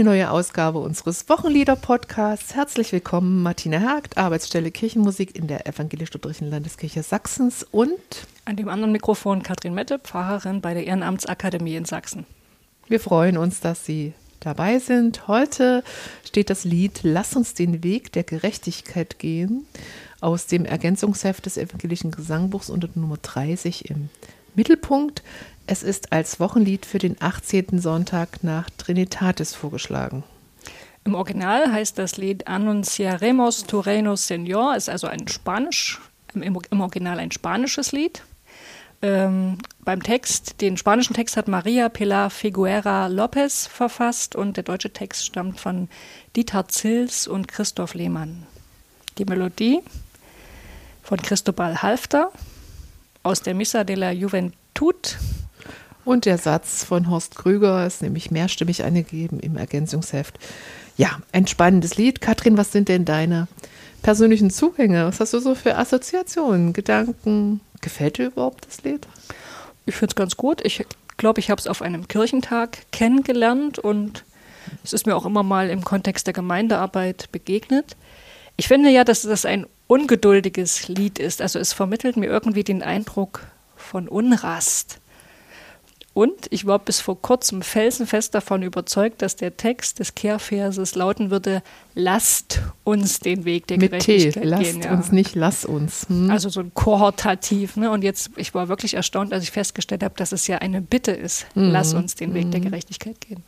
Eine neue Ausgabe unseres Wochenlieder-Podcasts. Herzlich willkommen, Martina Hagt, Arbeitsstelle Kirchenmusik in der Evangelisch-Lutherischen Landeskirche Sachsens und an dem anderen Mikrofon Katrin Mette, Pfarrerin bei der Ehrenamtsakademie in Sachsen. Wir freuen uns, dass Sie dabei sind. Heute steht das Lied Lass uns den Weg der Gerechtigkeit gehen aus dem Ergänzungsheft des Evangelischen Gesangbuchs unter Nummer 30 im Mittelpunkt. Es ist als Wochenlied für den 18. Sonntag nach Trinitatis vorgeschlagen. Im Original heißt das Lied Anunciaremos tu reino Señor, ist also ein Spanisch, im, Original ein spanisches Lied. Ähm, beim Text, den spanischen Text hat Maria Pilar Figuera López verfasst und der deutsche Text stammt von Dieter Zils und Christoph Lehmann. Die Melodie von Cristobal Halfter aus der Missa de la Juventud und der Satz von Horst Krüger ist nämlich mehrstimmig angegeben im Ergänzungsheft. Ja, ein spannendes Lied. Katrin, was sind denn deine persönlichen Zugänge? Was hast du so für Assoziationen, Gedanken? Gefällt dir überhaupt das Lied? Ich finde es ganz gut. Ich glaube, ich habe es auf einem Kirchentag kennengelernt und es ist mir auch immer mal im Kontext der Gemeindearbeit begegnet. Ich finde ja, dass das ein ungeduldiges Lied ist. Also es vermittelt mir irgendwie den Eindruck von Unrast. Und ich war bis vor kurzem felsenfest davon überzeugt, dass der Text des Kehrverses lauten würde: Lasst uns den Weg der Mit Gerechtigkeit T, lasst gehen. Lasst uns nicht, lass uns. Hm. Also so ein Kohortativ. Ne? Und jetzt, ich war wirklich erstaunt, als ich festgestellt habe, dass es ja eine Bitte ist: mhm. Lass uns den Weg der hm. Gerechtigkeit gehen.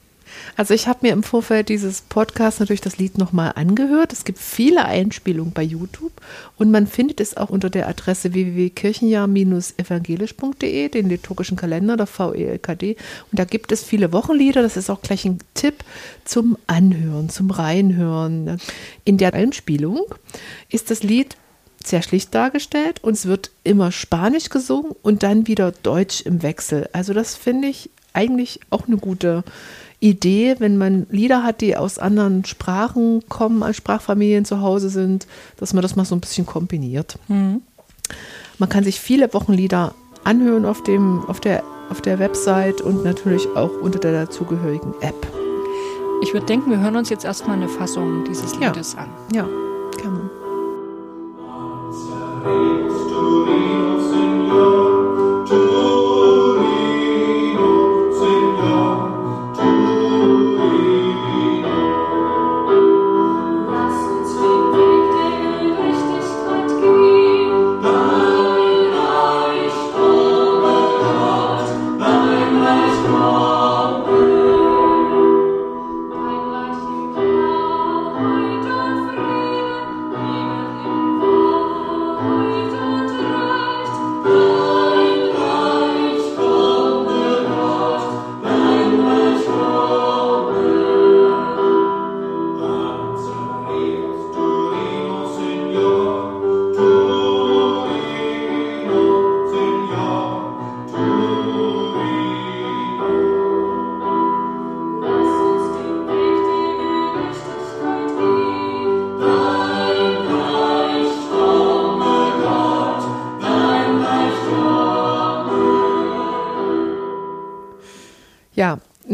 Also ich habe mir im Vorfeld dieses Podcasts natürlich das Lied nochmal angehört. Es gibt viele Einspielungen bei YouTube und man findet es auch unter der Adresse www.kirchenjahr-evangelisch.de, den liturgischen Kalender der VELKD. Und da gibt es viele Wochenlieder. Das ist auch gleich ein Tipp zum Anhören, zum Reinhören. In der Einspielung ist das Lied sehr schlicht dargestellt und es wird immer Spanisch gesungen und dann wieder Deutsch im Wechsel. Also das finde ich eigentlich auch eine gute Idee, wenn man Lieder hat, die aus anderen Sprachen kommen, als Sprachfamilien zu Hause sind, dass man das mal so ein bisschen kombiniert. Mhm. Man kann sich viele Wochenlieder anhören auf, dem, auf, der, auf der Website und natürlich auch unter der dazugehörigen App. Ich würde denken, wir hören uns jetzt erstmal eine Fassung dieses Liedes ja. an. Ja, gerne. Ja,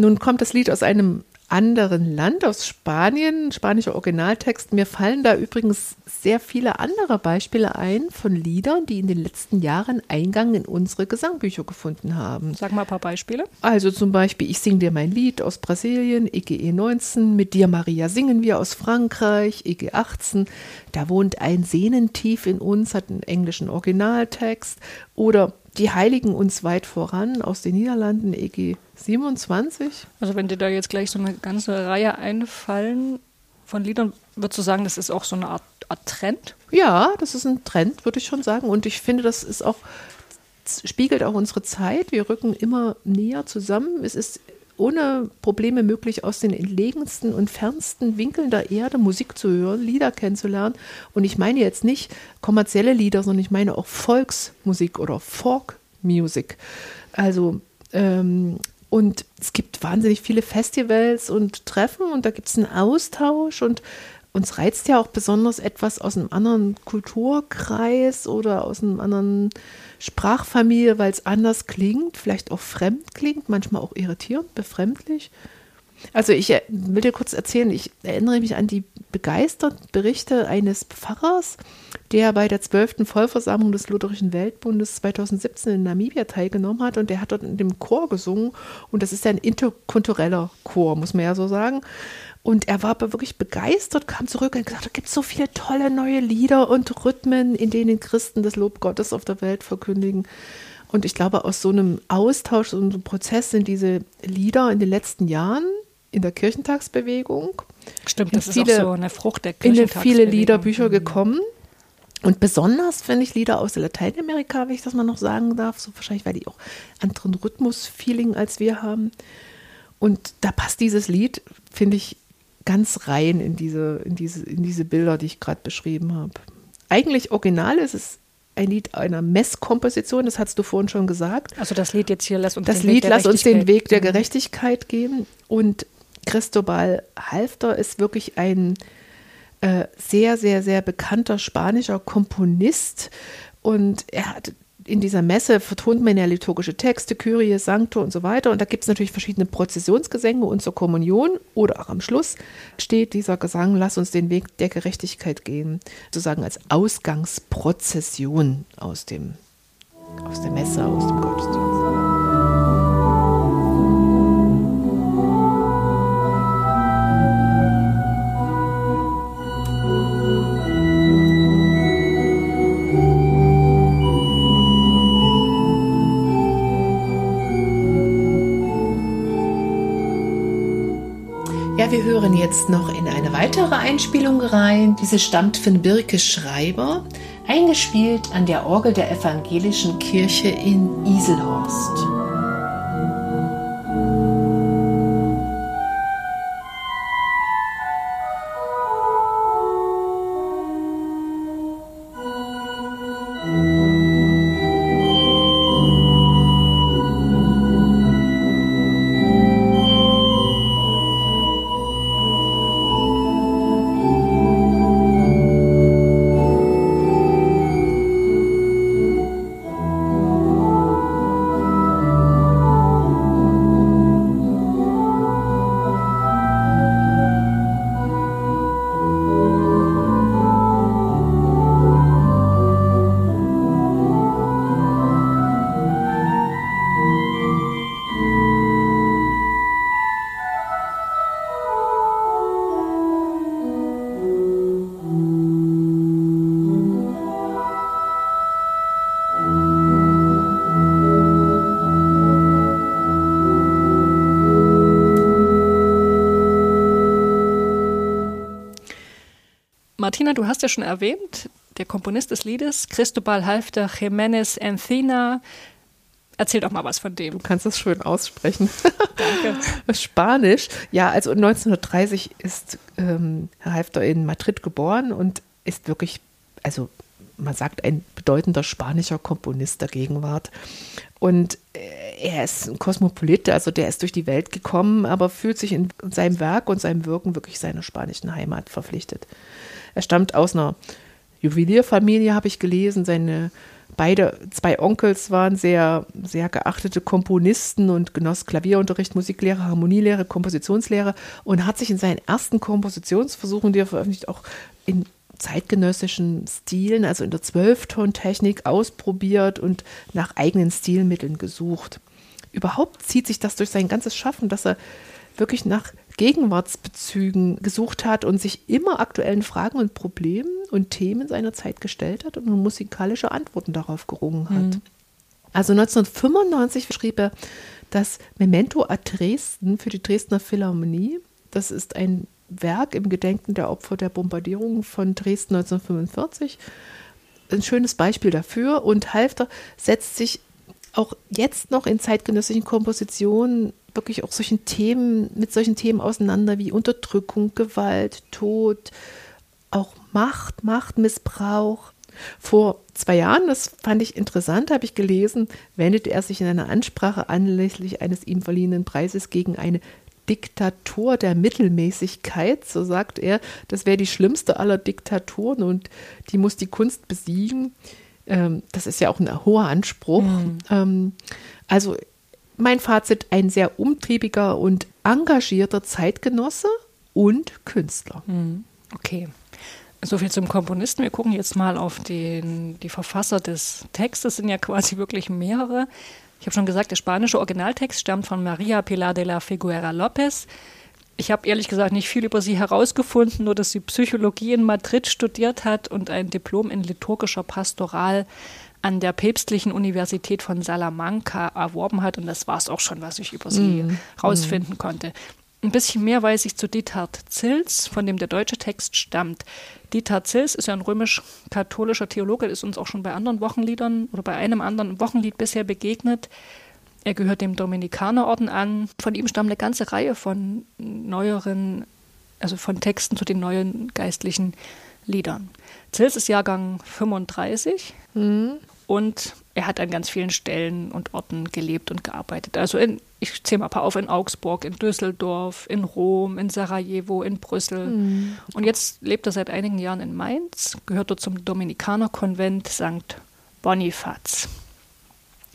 nun kommt das Lied aus einem anderen Land, aus Spanien, spanischer Originaltext. Mir fallen da übrigens sehr viele andere Beispiele ein von Liedern, die in den letzten Jahren Eingang in unsere Gesangbücher gefunden haben. Sag mal ein paar Beispiele. Also zum Beispiel Ich sing dir mein Lied aus Brasilien, EGE 19, Mit dir Maria singen wir aus Frankreich, EG 18, Da wohnt ein Sehnentief in uns, hat einen englischen Originaltext. Oder Die Heiligen uns weit voran aus den Niederlanden, EG 27. Also wenn dir da jetzt gleich so eine ganze Reihe einfallen von Liedern, würdest du sagen, das ist auch so eine Art, Art Trend? Ja, das ist ein Trend, würde ich schon sagen. Und ich finde, das ist auch, spiegelt auch unsere Zeit. Wir rücken immer näher zusammen. Es ist ohne Probleme möglich, aus den entlegensten und fernsten Winkeln der Erde Musik zu hören, Lieder kennenzulernen. Und ich meine jetzt nicht kommerzielle Lieder, sondern ich meine auch Volksmusik oder Folkmusik. Also ähm, und es gibt wahnsinnig viele Festivals und Treffen und da gibt es einen Austausch und uns reizt ja auch besonders etwas aus einem anderen Kulturkreis oder aus einem anderen Sprachfamilie, weil es anders klingt, vielleicht auch fremd klingt, manchmal auch irritierend, befremdlich. Also ich äh, will dir kurz erzählen, ich erinnere mich an die begeisterten Berichte eines Pfarrers, der bei der 12. Vollversammlung des Lutherischen Weltbundes 2017 in Namibia teilgenommen hat und der hat dort in dem Chor gesungen und das ist ein interkultureller Chor, muss man ja so sagen. Und er war aber wirklich begeistert, kam zurück und gesagt, da gibt es so viele tolle neue Lieder und Rhythmen, in denen Christen das Lob Gottes auf der Welt verkündigen. Und ich glaube, aus so einem Austausch, so einem Prozess sind diese Lieder in den letzten Jahren in der Kirchentagsbewegung. Stimmt, das viele, ist auch so eine Frucht der. In viele Liederbücher gekommen. Und besonders finde ich Lieder aus Lateinamerika, wenn ich das mal noch sagen darf, so wahrscheinlich, weil die auch anderen Rhythmus-Feeling als wir haben. Und da passt dieses Lied, finde ich, ganz rein in diese, in diese, in diese Bilder, die ich gerade beschrieben habe. Eigentlich original ist es ein Lied einer Messkomposition, das hast du vorhin schon gesagt. Also das Lied jetzt hier, lass uns das den Lied, Weg lass uns den Weg der Gerechtigkeit geben. Und Cristobal Halfter ist wirklich ein äh, sehr, sehr, sehr bekannter spanischer Komponist. Und er hat in dieser Messe vertont man ja liturgische Texte, Kyrie, Sancto und so weiter. Und da gibt es natürlich verschiedene Prozessionsgesänge und zur Kommunion oder auch am Schluss steht dieser Gesang, lass uns den Weg der Gerechtigkeit gehen, sozusagen als Ausgangsprozession aus dem, aus der Messe, aus dem Gottesdienst. Wir hören jetzt noch in eine weitere Einspielung rein. Diese stammt von Birke Schreiber, eingespielt an der Orgel der Evangelischen Kirche in Iselhorst. Du hast ja schon erwähnt, der Komponist des Liedes, Cristobal Halfter Jiménez Encina. Erzähl doch mal was von dem. Du kannst das schön aussprechen. Danke. Spanisch. Ja, also 1930 ist ähm, Herr Halfter in Madrid geboren und ist wirklich, also man sagt, ein bedeutender spanischer Komponist der Gegenwart. Und äh, er ist ein Kosmopolit, also der ist durch die Welt gekommen, aber fühlt sich in seinem Werk und seinem Wirken wirklich seiner spanischen Heimat verpflichtet. Er stammt aus einer Juwelierfamilie, habe ich gelesen. Seine beide, zwei Onkels waren sehr, sehr geachtete Komponisten und genoss Klavierunterricht, Musiklehre, Harmonielehre, Kompositionslehre und hat sich in seinen ersten Kompositionsversuchen, die er veröffentlicht, auch in zeitgenössischen Stilen, also in der Zwölftontechnik ausprobiert und nach eigenen Stilmitteln gesucht. Überhaupt zieht sich das durch sein ganzes Schaffen, dass er wirklich nach Gegenwartsbezügen gesucht hat und sich immer aktuellen Fragen und Problemen und Themen seiner Zeit gestellt hat und musikalische Antworten darauf gerungen hat. Mhm. Also 1995 schrieb er das Memento a Dresden für die Dresdner Philharmonie. Das ist ein Werk im Gedenken der Opfer der Bombardierung von Dresden 1945. Ein schönes Beispiel dafür. Und Halfter setzt sich auch jetzt noch in zeitgenössischen Kompositionen wirklich auch solchen Themen, mit solchen Themen auseinander wie Unterdrückung, Gewalt, Tod, auch Macht, Machtmissbrauch. Vor zwei Jahren, das fand ich interessant, habe ich gelesen, wendete er sich in einer Ansprache anlässlich eines ihm verliehenen Preises gegen eine Diktatur der Mittelmäßigkeit, so sagt er, das wäre die schlimmste aller Diktaturen und die muss die Kunst besiegen. Ähm, das ist ja auch ein hoher Anspruch. Mhm. Ähm, also mein Fazit, ein sehr umtriebiger und engagierter Zeitgenosse und Künstler. Hm, okay. So viel zum Komponisten. Wir gucken jetzt mal auf den, die Verfasser des Textes. Es sind ja quasi wirklich mehrere. Ich habe schon gesagt, der spanische Originaltext stammt von Maria Pilar de la Figuera López. Ich habe ehrlich gesagt nicht viel über sie herausgefunden, nur dass sie Psychologie in Madrid studiert hat und ein Diplom in liturgischer Pastoral an der päpstlichen Universität von Salamanca erworben hat. Und das war es auch schon, was ich über sie mm. herausfinden mm. konnte. Ein bisschen mehr weiß ich zu Diethard Zils, von dem der deutsche Text stammt. Diethard Zils ist ja ein römisch-katholischer Theologe, ist uns auch schon bei anderen Wochenliedern oder bei einem anderen Wochenlied bisher begegnet. Er gehört dem Dominikanerorden an. Von ihm stammt eine ganze Reihe von neueren, also von Texten zu den neuen geistlichen Liedern. Zils ist Jahrgang 35 mhm. Und er hat an ganz vielen Stellen und Orten gelebt und gearbeitet. Also in, ich zähle mal ein paar auf, in Augsburg, in Düsseldorf, in Rom, in Sarajevo, in Brüssel. Mhm. Und jetzt lebt er seit einigen Jahren in Mainz, gehört dort zum Dominikanerkonvent St. Bonifaz.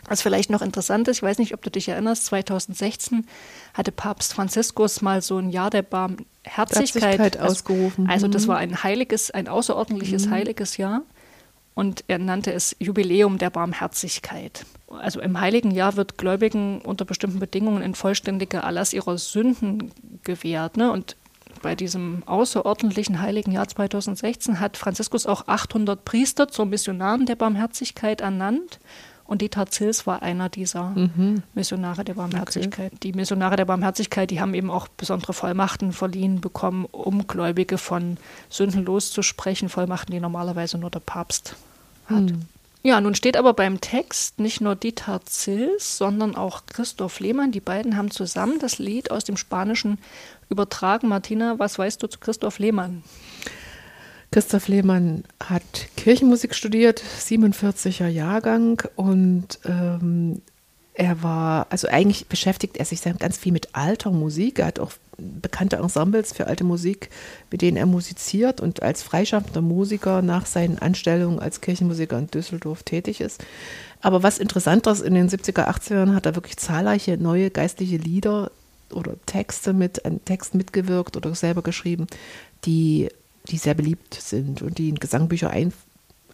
Was vielleicht noch interessant ist, ich weiß nicht, ob du dich erinnerst, 2016 hatte Papst Franziskus mal so ein Jahr der Barmherzigkeit ausgerufen. Also das mhm. war ein heiliges, ein außerordentliches mhm. heiliges Jahr und er nannte es Jubiläum der Barmherzigkeit. Also im heiligen Jahr wird Gläubigen unter bestimmten Bedingungen ein vollständiger Erlass ihrer Sünden gewährt. Ne? Und bei diesem außerordentlichen heiligen Jahr 2016 hat Franziskus auch 800 Priester zur Missionaren der Barmherzigkeit ernannt. Und Dieter Zils war einer dieser mhm. Missionare der Barmherzigkeit. Okay. Die Missionare der Barmherzigkeit, die haben eben auch besondere Vollmachten verliehen bekommen, um Gläubige von Sünden loszusprechen. Vollmachten, die normalerweise nur der Papst hat. Mhm. Ja, nun steht aber beim Text nicht nur Dieter Zils, sondern auch Christoph Lehmann. Die beiden haben zusammen das Lied aus dem Spanischen übertragen. Martina, was weißt du zu Christoph Lehmann? Christoph Lehmann hat Kirchenmusik studiert, 47er Jahrgang und ähm, er war, also eigentlich beschäftigt er sich ganz viel mit alter Musik. Er hat auch bekannte Ensembles für alte Musik, mit denen er musiziert und als freischaffender Musiker nach seinen Anstellungen als Kirchenmusiker in Düsseldorf tätig ist. Aber was interessant ist, in den 70er, 80er Jahren hat er wirklich zahlreiche neue geistliche Lieder oder Texte mit, an Text mitgewirkt oder selber geschrieben, die die sehr beliebt sind und die in Gesangbücher ein,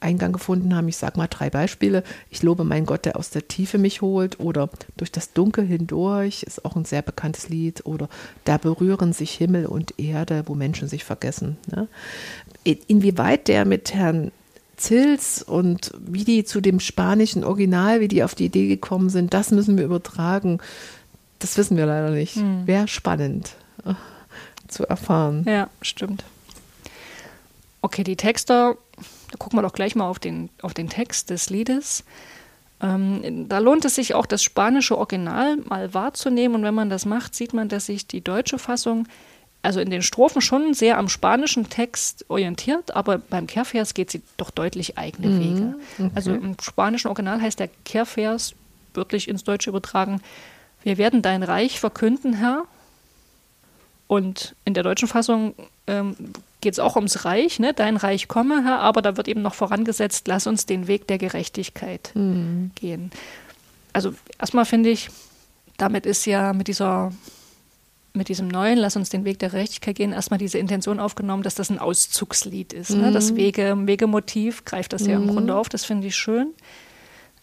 Eingang gefunden haben. Ich sage mal drei Beispiele. Ich lobe meinen Gott, der aus der Tiefe mich holt. Oder durch das Dunkel hindurch ist auch ein sehr bekanntes Lied. Oder da berühren sich Himmel und Erde, wo Menschen sich vergessen. Ne? Inwieweit der mit Herrn Zils und wie die zu dem spanischen Original, wie die auf die Idee gekommen sind, das müssen wir übertragen. Das wissen wir leider nicht. Hm. Wäre spannend äh, zu erfahren. Ja, stimmt. Okay, die Texte, da gucken wir doch gleich mal auf den, auf den Text des Liedes. Ähm, da lohnt es sich auch, das spanische Original mal wahrzunehmen. Und wenn man das macht, sieht man, dass sich die deutsche Fassung, also in den Strophen schon sehr am spanischen Text orientiert, aber beim Kehrvers geht sie doch deutlich eigene mhm, Wege. Okay. Also im spanischen Original heißt der Kehrvers, wörtlich ins Deutsche übertragen, wir werden dein Reich verkünden, Herr. Und in der deutschen Fassung ähm, geht es auch ums Reich, ne? dein Reich komme, Herr, aber da wird eben noch vorangesetzt, lass uns den Weg der Gerechtigkeit mhm. gehen. Also erstmal finde ich, damit ist ja mit dieser mit diesem neuen, lass uns den Weg der Gerechtigkeit gehen, erstmal diese Intention aufgenommen, dass das ein Auszugslied ist. Mhm. Ne? Das mhm. Wege, Wegemotiv greift das mhm. ja im mhm. Grunde auf, das finde ich schön.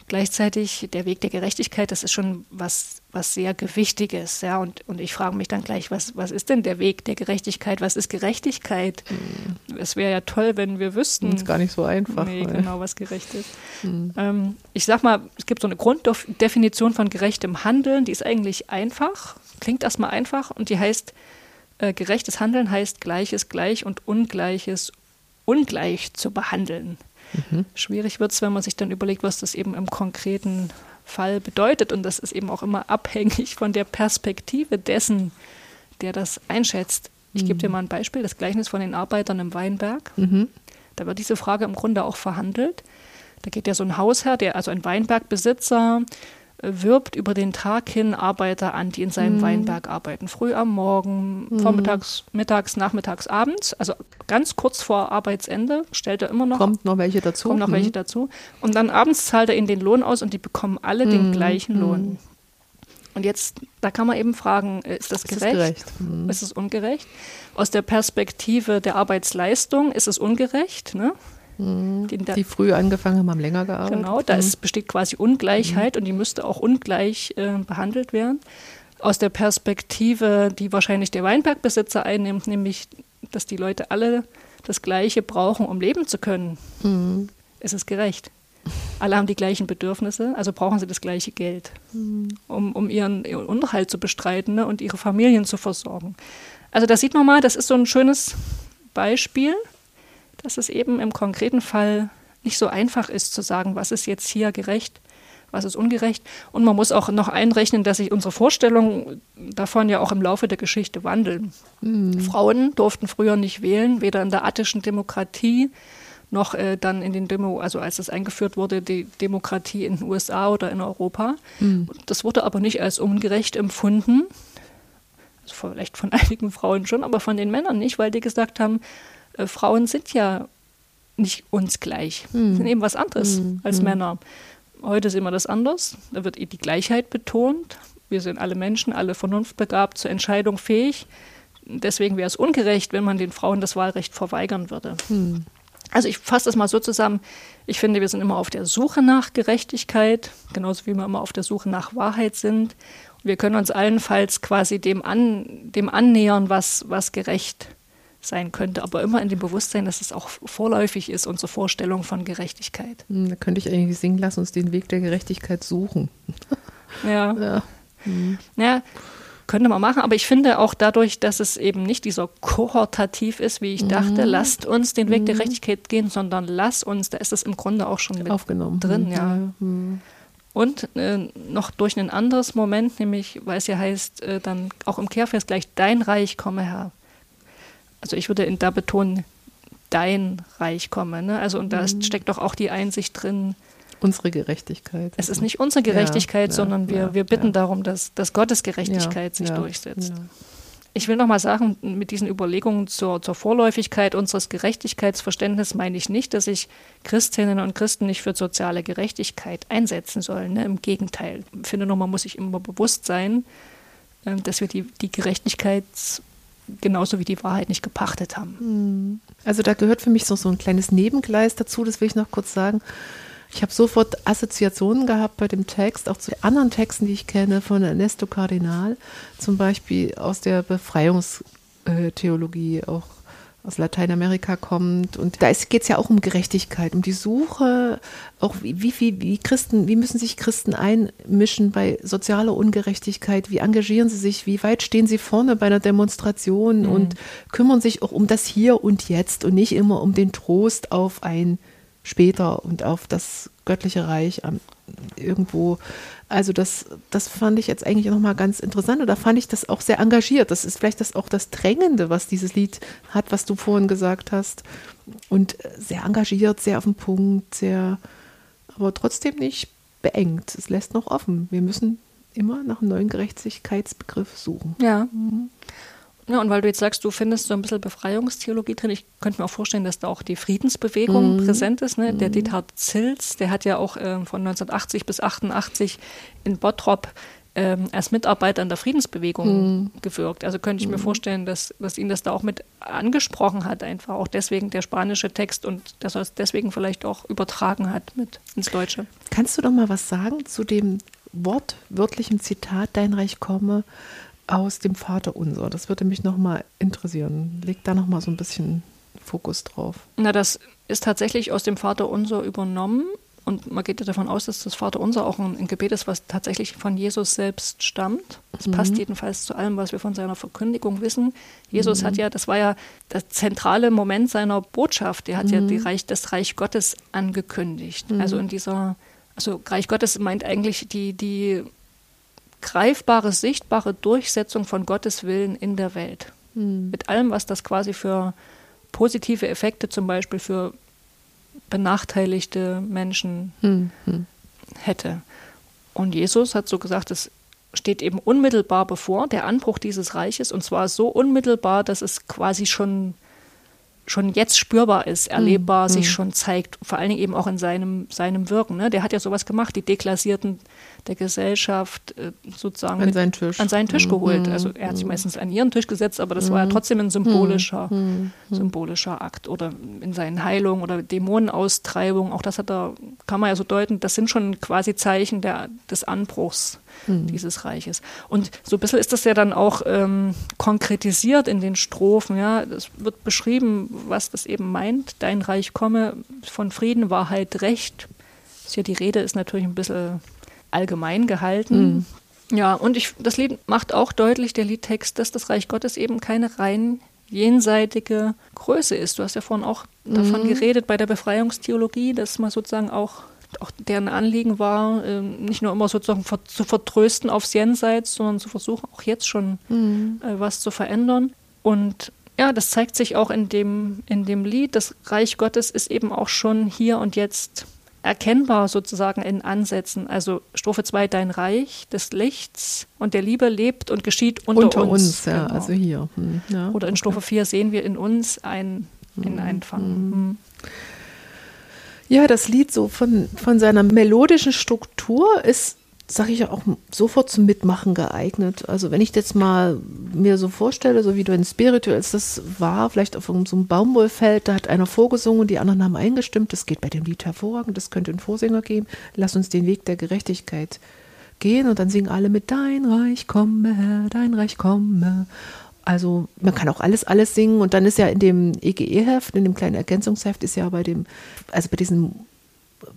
Gleichzeitig der Weg der Gerechtigkeit, das ist schon was, was sehr Gewichtiges. Ja? Und, und ich frage mich dann gleich, was, was ist denn der Weg der Gerechtigkeit? Was ist Gerechtigkeit? Mhm. Es wäre ja toll, wenn wir wüssten. Das ist gar nicht so einfach. Nee, genau, was gerecht ist. Mhm. Ähm, ich sag mal, es gibt so eine Grunddefinition von gerechtem Handeln, die ist eigentlich einfach, klingt erstmal einfach und die heißt, äh, gerechtes Handeln heißt Gleiches gleich und Ungleiches ungleich zu behandeln. Mhm. Schwierig wird es, wenn man sich dann überlegt, was das eben im konkreten Fall bedeutet. Und das ist eben auch immer abhängig von der Perspektive dessen, der das einschätzt. Ich mhm. gebe dir mhm. mal ein Beispiel, das Gleichnis von den Arbeitern im Weinberg. Mhm. Da wird diese Frage im Grunde auch verhandelt. Da geht ja so ein Hausherr, der also ein Weinbergbesitzer, wirbt über den Tag hin Arbeiter an, die in seinem mhm. Weinberg arbeiten. Früh am Morgen, mhm. vormittags, mittags, nachmittags, abends. Also ganz kurz vor Arbeitsende stellt er immer noch. Kommt noch welche dazu. Kommt noch mhm. welche dazu. Und dann abends zahlt er ihnen den Lohn aus und die bekommen alle den mhm. gleichen Lohn. Mhm. Und jetzt, da kann man eben fragen, äh, ist das Ist es gerecht? gerecht? Mhm. Ist es ungerecht? Aus der Perspektive der Arbeitsleistung ist es ungerecht. Ne? Die, da, Die früh angefangen haben, haben länger gearbeitet. genau, da ist, besteht quasi Ungleichheit und die müsste auch ungleich äh, behandelt werden. Aus der Perspektive, die wahrscheinlich der Weinbergbesitzer einnimmt, nämlich, dass die Leute alle das Gleiche brauchen, um leben zu können, ist es gerecht. Alle haben die gleichen Bedürfnisse, also brauchen sie das gleiche Geld, um, um ihren, ihren Unterhalt zu bestreiten ne, und ihre Familien zu versorgen. Also da sieht man mal, das ist so ein schönes Beispiel, dass es eben im konkreten Fall nicht so einfach ist zu sagen, was ist jetzt hier gerecht, was ist ungerecht. Und man muss auch noch einrechnen, dass sich unsere Vorstellungen davon ja auch im Laufe der Geschichte wandeln. Frauen durften früher nicht wählen, weder in der attischen Demokratie noch äh, dann in den Demo, also als es eingeführt wurde, die Demokratie in den USA oder in Europa. Das wurde aber nicht als ungerecht empfunden. Also vielleicht von einigen Frauen schon, aber von den Männern nicht, weil die gesagt haben, äh, Frauen sind ja nicht uns gleich, sind eben was anderes als Männer. Heute sehen wir das anders. Da wird die Gleichheit betont. Wir sind alle Menschen, alle vernunftbegabt, zur Entscheidung fähig. Deswegen wäre es ungerecht, wenn man den Frauen das Wahlrecht verweigern würde. Also ich fasse das mal so zusammen. Ich finde, wir sind immer auf der Suche nach Gerechtigkeit, genauso wie wir immer auf der Suche nach Wahrheit sind. Wir können uns allenfalls quasi dem, an, dem annähern, was, was gerecht sein könnte, aber immer in dem Bewusstsein, dass es auch vorläufig ist, unsere Vorstellung von Gerechtigkeit. Hm, Da könnte ich eigentlich singen, lass uns den Weg der Gerechtigkeit suchen. Ja. Ja. Ja, könnte man machen, aber ich finde auch dadurch, dass es eben nicht dieser kohortativ ist, wie ich dachte, lasst uns den Weg der Gerechtigkeit gehen, sondern lass uns, da ist es im Grunde auch schon mit Aufgenommen. drin, Hm, ja. Hm. Und äh, noch durch ein anderes Moment, nämlich, weil es ja heißt, äh, dann auch im Kehrvers gleich, dein Reich komme Herr. Also ich würde in, da betonen, dein Reich komme. Ne? Also und da ist, steckt doch auch die Einsicht drin, Unsere Gerechtigkeit. es ist nicht unsere Gerechtigkeit, ja, sondern wir, ja, wir bitten ja. darum, dass, dass Gottes Gerechtigkeit sich durchsetzt. Ich will noch mal sagen, mit diesen Überlegungen zur, zur Vorläufigkeit unseres Gerechtigkeitsverständnisses meine ich nicht, dass sich Christinnen und Christen nicht für soziale Gerechtigkeit einsetzen sollen. Ne? Im Gegenteil. Ich finde man muss sich immer bewusst sein, ähm, dass wir die, die Gerechtigkeit genauso wie die Wahrheit nicht gepachtet haben. Also da gehört für mich so, so ein kleines Nebengleis dazu, das will ich noch kurz sagen. Ich habe sofort Assoziationen gehabt bei dem Text, auch zu anderen Texten, die ich kenne, von Ernesto Cardinal, zum Beispiel aus der Befreiungstheologie, auch aus Lateinamerika kommt. Und da geht es ja auch um Gerechtigkeit, um die Suche, auch wie, wie, wie Christen, wie müssen sich Christen einmischen bei sozialer Ungerechtigkeit, wie engagieren sie sich, wie weit stehen sie vorne bei einer Demonstration? Und kümmern sich auch um das Hier und Jetzt und nicht immer um den Trost auf ein später und auf das göttliche Reich am, irgendwo. Also das, das fand ich jetzt eigentlich nochmal ganz interessant und da fand ich das auch sehr engagiert. Das ist vielleicht das auch das Drängende, was dieses Lied hat, was du vorhin gesagt hast. Und sehr engagiert, sehr auf den Punkt, sehr, aber trotzdem nicht beengt. Es lässt noch offen. Wir müssen immer nach einem neuen Gerechtigkeitsbegriff suchen. Ja. Ja, und weil du jetzt sagst, du findest so ein bisschen Befreiungstheologie drin, ich könnte mir auch vorstellen, dass da auch die Friedensbewegung präsent ist. Ne? Der Diethard Zils, der hat ja auch ähm, von 1980 bis 88 in Bottrop ähm, als Mitarbeiter an der Friedensbewegung gewirkt. Also könnte ich mir vorstellen, dass, dass ihn das da auch mit angesprochen hat, einfach auch deswegen der spanische Text und dass er es deswegen vielleicht auch übertragen hat mit ins Deutsche. Kannst du doch mal was sagen zu dem wortwörtlichen Zitat Dein Reich komme aus dem Vater Unser? Das würde mich noch mal interessieren. Leg da noch mal so ein bisschen Fokus drauf. Na, das ist tatsächlich aus dem Vater Unser übernommen. Und man geht ja davon aus, dass das Vater Unser auch ein, ein Gebet ist, was tatsächlich von Jesus selbst stammt. Das passt jedenfalls zu allem, was wir von seiner Verkündigung wissen. Jesus hat ja, das war ja der zentrale Moment seiner Botschaft. Er hat ja die Reich, das Reich Gottes angekündigt. Also in dieser, also Reich Gottes meint eigentlich die, die greifbare, sichtbare Durchsetzung von Gottes Willen in der Welt. Mit allem, was das quasi für positive Effekte zum Beispiel für benachteiligte Menschen hätte. Und Jesus hat so gesagt, es steht eben unmittelbar bevor der Anbruch dieses Reiches und zwar so unmittelbar, dass es quasi schon schon jetzt spürbar ist, erlebbar, Mhm. sich schon zeigt, vor allen Dingen eben auch in seinem, seinem Wirken. Ne? Der hat ja sowas gemacht, die Deklassierten der Gesellschaft äh, sozusagen An seinen Tisch. an seinen Tisch Mhm. geholt. Also er hat sich meistens an ihren Tisch gesetzt, aber das war ja trotzdem ein symbolischer, symbolischer Akt. Oder in seinen Heilungen oder Dämonenaustreibungen, auch das hat er, kann man ja so deuten, das sind schon quasi Zeichen der, des Anbruchs dieses Reiches. Und so ein bisschen ist das ja dann auch ähm, konkretisiert in den Strophen. Ja, es wird beschrieben, was das eben meint. Dein Reich komme von Frieden, Wahrheit, Recht. Ja die Rede ist natürlich ein bisschen allgemein gehalten. Ja, und ich, das Lied macht auch deutlich, der Liedtext, dass das Reich Gottes eben keine rein jenseitige Größe ist. Du hast ja vorhin auch davon geredet bei der Befreiungstheologie, dass man sozusagen auch, auch deren Anliegen war, ähm, nicht nur immer sozusagen zu vertrösten aufs Jenseits, sondern zu versuchen, auch jetzt schon äh, was zu verändern. Und ja, das zeigt sich auch in dem, in dem Lied. Das Reich Gottes ist eben auch schon hier und jetzt erkennbar sozusagen in Ansätzen. Also Strophe 2, dein Reich des Lichts und der Liebe lebt und geschieht unter, Unter uns, ja, Genau. also hier. Hm, ja. Oder in Strophe 4 sehen wir in uns ein, in Einfang. Hm. Ja, das Lied so von, von seiner melodischen Struktur ist, sage ich ja auch, sofort zum Mitmachen geeignet. Also wenn ich jetzt mal mir so vorstelle, so wie du in Spirituals das war, vielleicht auf so einem Baumwollfeld, da hat einer vorgesungen, die anderen haben eingestimmt, das geht bei dem Lied hervorragend, das könnte ein Vorsänger geben, lass uns den Weg der Gerechtigkeit gehen und dann singen alle mit Dein Reich komme, Herr, dein Reich komme. Also man kann auch alles, alles singen und dann ist ja in dem EGE-Heft, in dem kleinen Ergänzungsheft ist ja bei dem, also bei diesem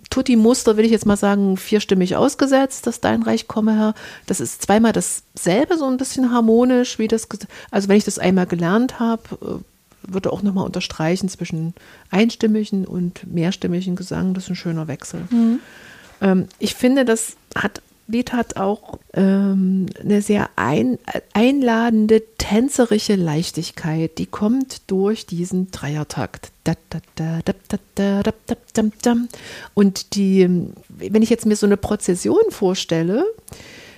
Tutti-Muster, will ich jetzt mal sagen, vierstimmig ausgesetzt, dass dein Reich komme, Herr. Das ist zweimal dasselbe, so ein bisschen harmonisch, wie das, also wenn ich das einmal gelernt habe, äh, würde auch nochmal unterstreichen zwischen einstimmigen und mehrstimmigen Gesang, das ist ein schöner Wechsel. Ähm, ich finde, das hat, Beth hat auch ähm, eine sehr ein, einladende, tänzerische Leichtigkeit. Die kommt durch diesen Dreiertakt. Und die, wenn ich jetzt mir so eine Prozession vorstelle,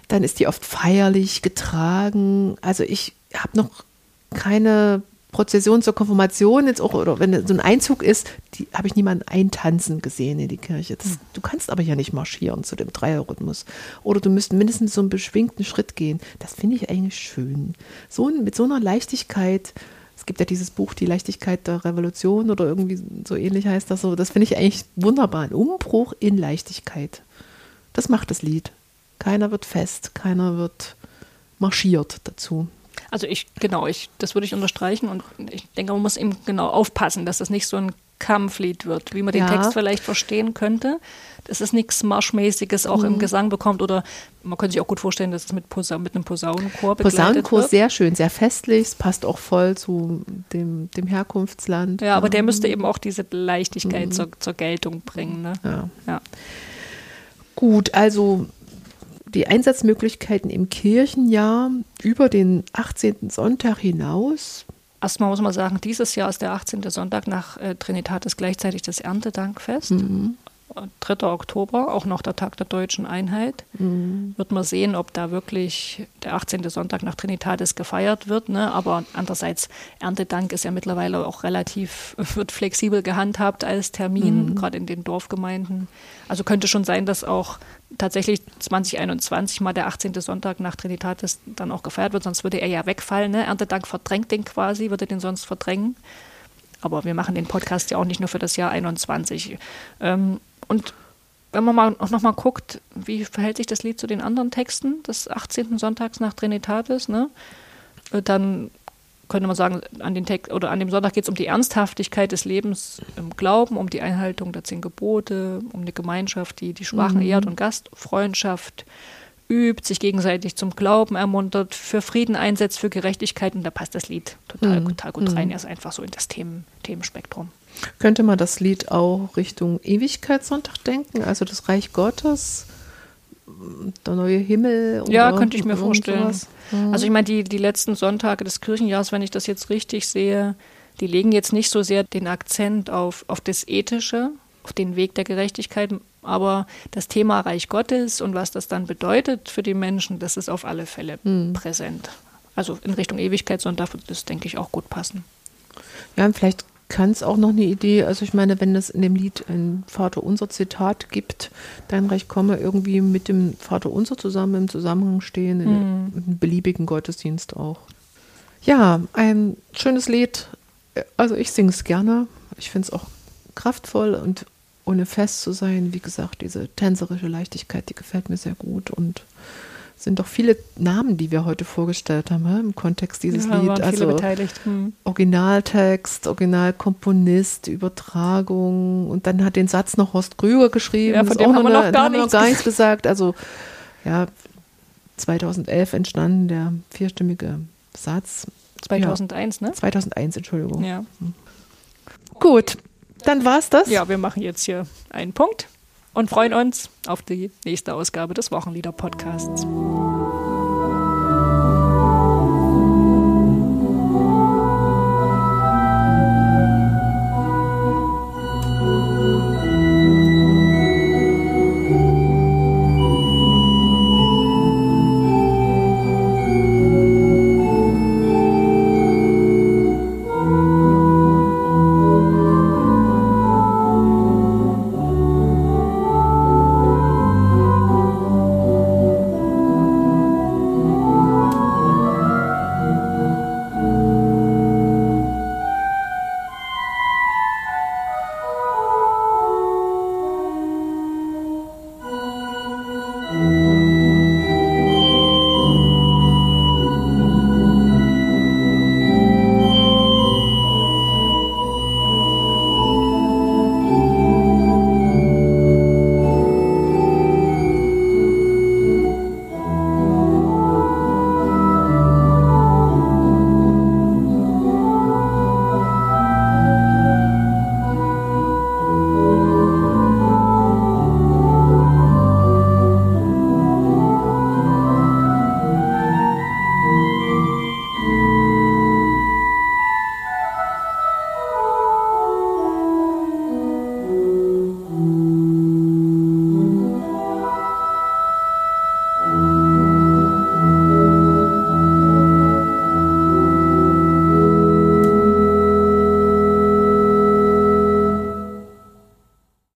dann ist die oft feierlich getragen. Also ich habe noch keine Prozession zur Konfirmation jetzt auch, oder wenn so ein Einzug ist, die habe ich niemanden eintanzen gesehen in die Kirche. Das, du kannst aber ja nicht marschieren zu dem Dreierrhythmus. Oder du müsst mindestens so einen beschwingten Schritt gehen. Das finde ich eigentlich schön. So mit so einer Leichtigkeit. Es gibt ja dieses Buch Die Leichtigkeit der Revolution oder irgendwie so ähnlich heißt das so. Das finde ich eigentlich wunderbar. Ein Umbruch in Leichtigkeit. Das macht das Lied. Keiner wird fest, keiner wird marschiert dazu. Also ich, genau, ich, das würde ich unterstreichen und ich denke, man muss eben genau aufpassen, dass das nicht so ein Kampflied wird, wie man den Ja. Text vielleicht verstehen könnte. Dass es nichts Marschmäßiges auch Mhm. im Gesang bekommt oder man könnte sich auch gut vorstellen, dass es mit, Posa mit einem Posaunenchor begleitet Posaunenchor wird. sehr schön, sehr festlich, es passt auch voll zu dem, dem Herkunftsland. Ja, aber der müsste eben auch diese Leichtigkeit zur, zur Geltung bringen. Ne? Mhm. Ja. Ja. Gut, also die Einsatzmöglichkeiten im Kirchenjahr über den 18. Sonntag hinaus. Erstmal muss man sagen, dieses Jahr ist der 18. Sonntag nach äh, Trinitatis gleichzeitig das Erntedankfest. Mhm. 3. Oktober, auch noch der Tag der deutschen Einheit. Mhm. Wird man sehen, ob da wirklich der 18. Sonntag nach Trinitatis gefeiert wird. Ne? Aber andererseits, Erntedank ist ja mittlerweile auch relativ, wird flexibel gehandhabt als Termin, gerade in den Dorfgemeinden. Also könnte schon sein, dass auch tatsächlich 2021 mal der 18. Sonntag nach Trinitatis dann auch gefeiert wird, sonst würde er ja wegfallen. Ne? Erntedank verdrängt den quasi, würde den sonst verdrängen. Aber wir machen den Podcast ja auch nicht nur für das Jahr 21. Ähm, und wenn man mal, noch mal guckt, wie verhält sich das Lied zu den anderen Texten des 18. Sonntags nach Trinitatis, ne? Äh, dann könnte man sagen, an, den Text, oder an dem Sonntag geht es um die Ernsthaftigkeit des Lebens im Glauben, um die Einhaltung der zehn Gebote, um eine Gemeinschaft, die die Schwachen ehrt und Gastfreundschaft übt, sich gegenseitig zum Glauben ermuntert, für Frieden einsetzt, für Gerechtigkeit. Und da passt das Lied total, total gut rein. Er ist einfach so in das Themen, Themenspektrum. Könnte man das Lied auch Richtung Ewigkeitssonntag denken? Also das Reich Gottes, der neue Himmel? Ja, oder könnte ich mir vorstellen. sowas? Also ich meine, die, die letzten Sonntage des Kirchenjahres, wenn ich das jetzt richtig sehe, die legen jetzt nicht so sehr den Akzent auf, auf das Ethische, auf den Weg der Gerechtigkeit, aber das Thema Reich Gottes und was das dann bedeutet für die Menschen, das ist auf alle Fälle präsent. Also in Richtung Ewigkeitssonntag wird das, denke ich, auch gut passen. Ja, und vielleicht kann es auch noch eine Idee, also ich meine, wenn es in dem Lied ein Vater unser Zitat gibt, dein Reich komme irgendwie mit dem Vater unser zusammen im Zusammenhang stehen, in Mhm. einem beliebigen Gottesdienst auch. Ja, ein schönes Lied. Also ich singe es gerne. Ich finde es auch kraftvoll und ohne fest zu sein. Wie gesagt, diese tänzerische Leichtigkeit, die gefällt mir sehr gut und sind doch viele Namen, die wir heute vorgestellt haben, im Kontext dieses ja, Lied. waren viele Also beteiligt. Hm. Originaltext, Originalkomponist, Übertragung und dann hat den Satz noch Horst Krüger geschrieben. Ja, von dem auch haben wir noch gar haben nichts gar nichts gesagt. Also ja, 2011 entstanden der vierstimmige Satz. 2001, ne? Ja, 2001, Entschuldigung. Ja. Gut, dann war's das. ja, wir machen jetzt hier einen Punkt und freuen uns auf die nächste Ausgabe des Wochenlieder-Podcasts.